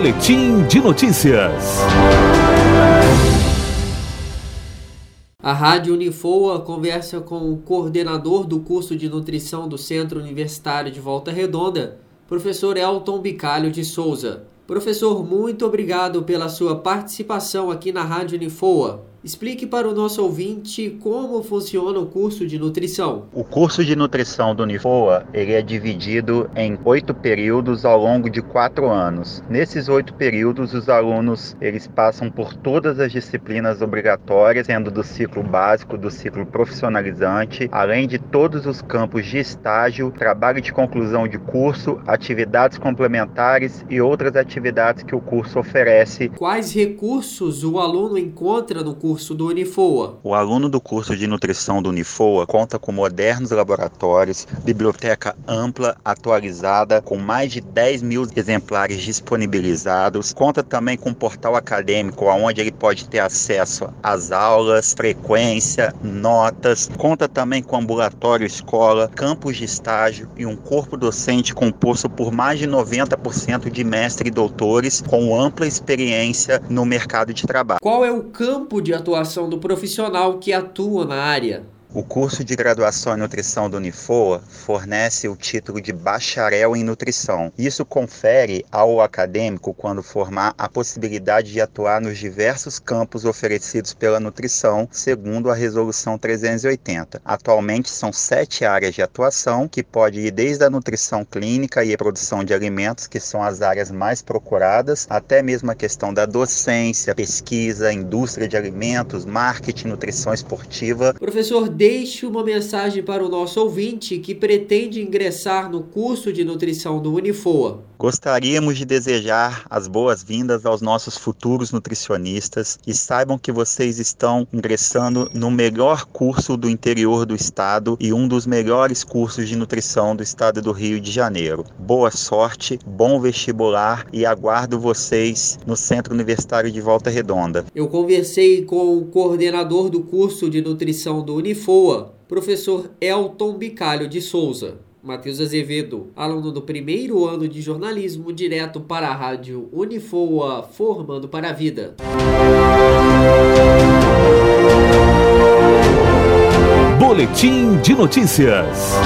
Boletim de Notícias. A Rádio Unifoa conversa com o coordenador do curso de nutrição do Centro Universitário de Volta Redonda, professor Elton Bicalho de Souza. Professor, muito obrigado pela sua participação aqui na Rádio Unifoa. Explique para o nosso ouvinte como funciona o curso de nutrição. O curso de nutrição do Unifoa ele é dividido em oito períodos ao longo de quatro anos. Nesses oito períodos, os alunos eles passam por todas as disciplinas obrigatórias, sendo do ciclo básico, do ciclo profissionalizante, além de todos os campos de estágio, trabalho de conclusão de curso, atividades complementares e outras atividades que o curso oferece. Quais recursos o aluno encontra no curso? Curso do Unifoa. O aluno do curso de nutrição do Unifoa conta com modernos laboratórios, biblioteca ampla, atualizada, com mais de 10 mil exemplares disponibilizados. Conta também com um portal acadêmico, onde ele pode ter acesso às aulas, frequência, notas. Conta também com ambulatório escola, campos de estágio e um corpo docente composto por mais de 90% de mestres e doutores com ampla experiência no mercado de trabalho. Qual é o campo de atuação do profissional que atua na área. O curso de graduação em nutrição do Unifoa fornece o título de bacharel em nutrição. Isso confere ao acadêmico, quando formar, a possibilidade de atuar nos diversos campos oferecidos pela nutrição, segundo a Resolução 380. Atualmente são sete áreas de atuação, que pode ir desde a nutrição clínica e a produção de alimentos, que são as áreas mais procuradas, até mesmo a questão da docência, pesquisa, indústria de alimentos, marketing, nutrição esportiva. Professor, deixe uma mensagem para o nosso ouvinte que pretende ingressar no curso de nutrição do Unifoa. Gostaríamos de desejar as boas-vindas aos nossos futuros nutricionistas e saibam que vocês estão ingressando no melhor curso do interior do estado e um dos melhores cursos de nutrição do estado do Rio de Janeiro. Boa sorte, bom vestibular e aguardo vocês no Centro Universitário de Volta Redonda. Eu conversei com o coordenador do curso de nutrição do Unifoa Professor Elton Bicalho de Souza. Matheus Azevedo, aluno do primeiro ano de jornalismo, direto para a rádio Unifoa, formando para a vida. Boletim de notícias.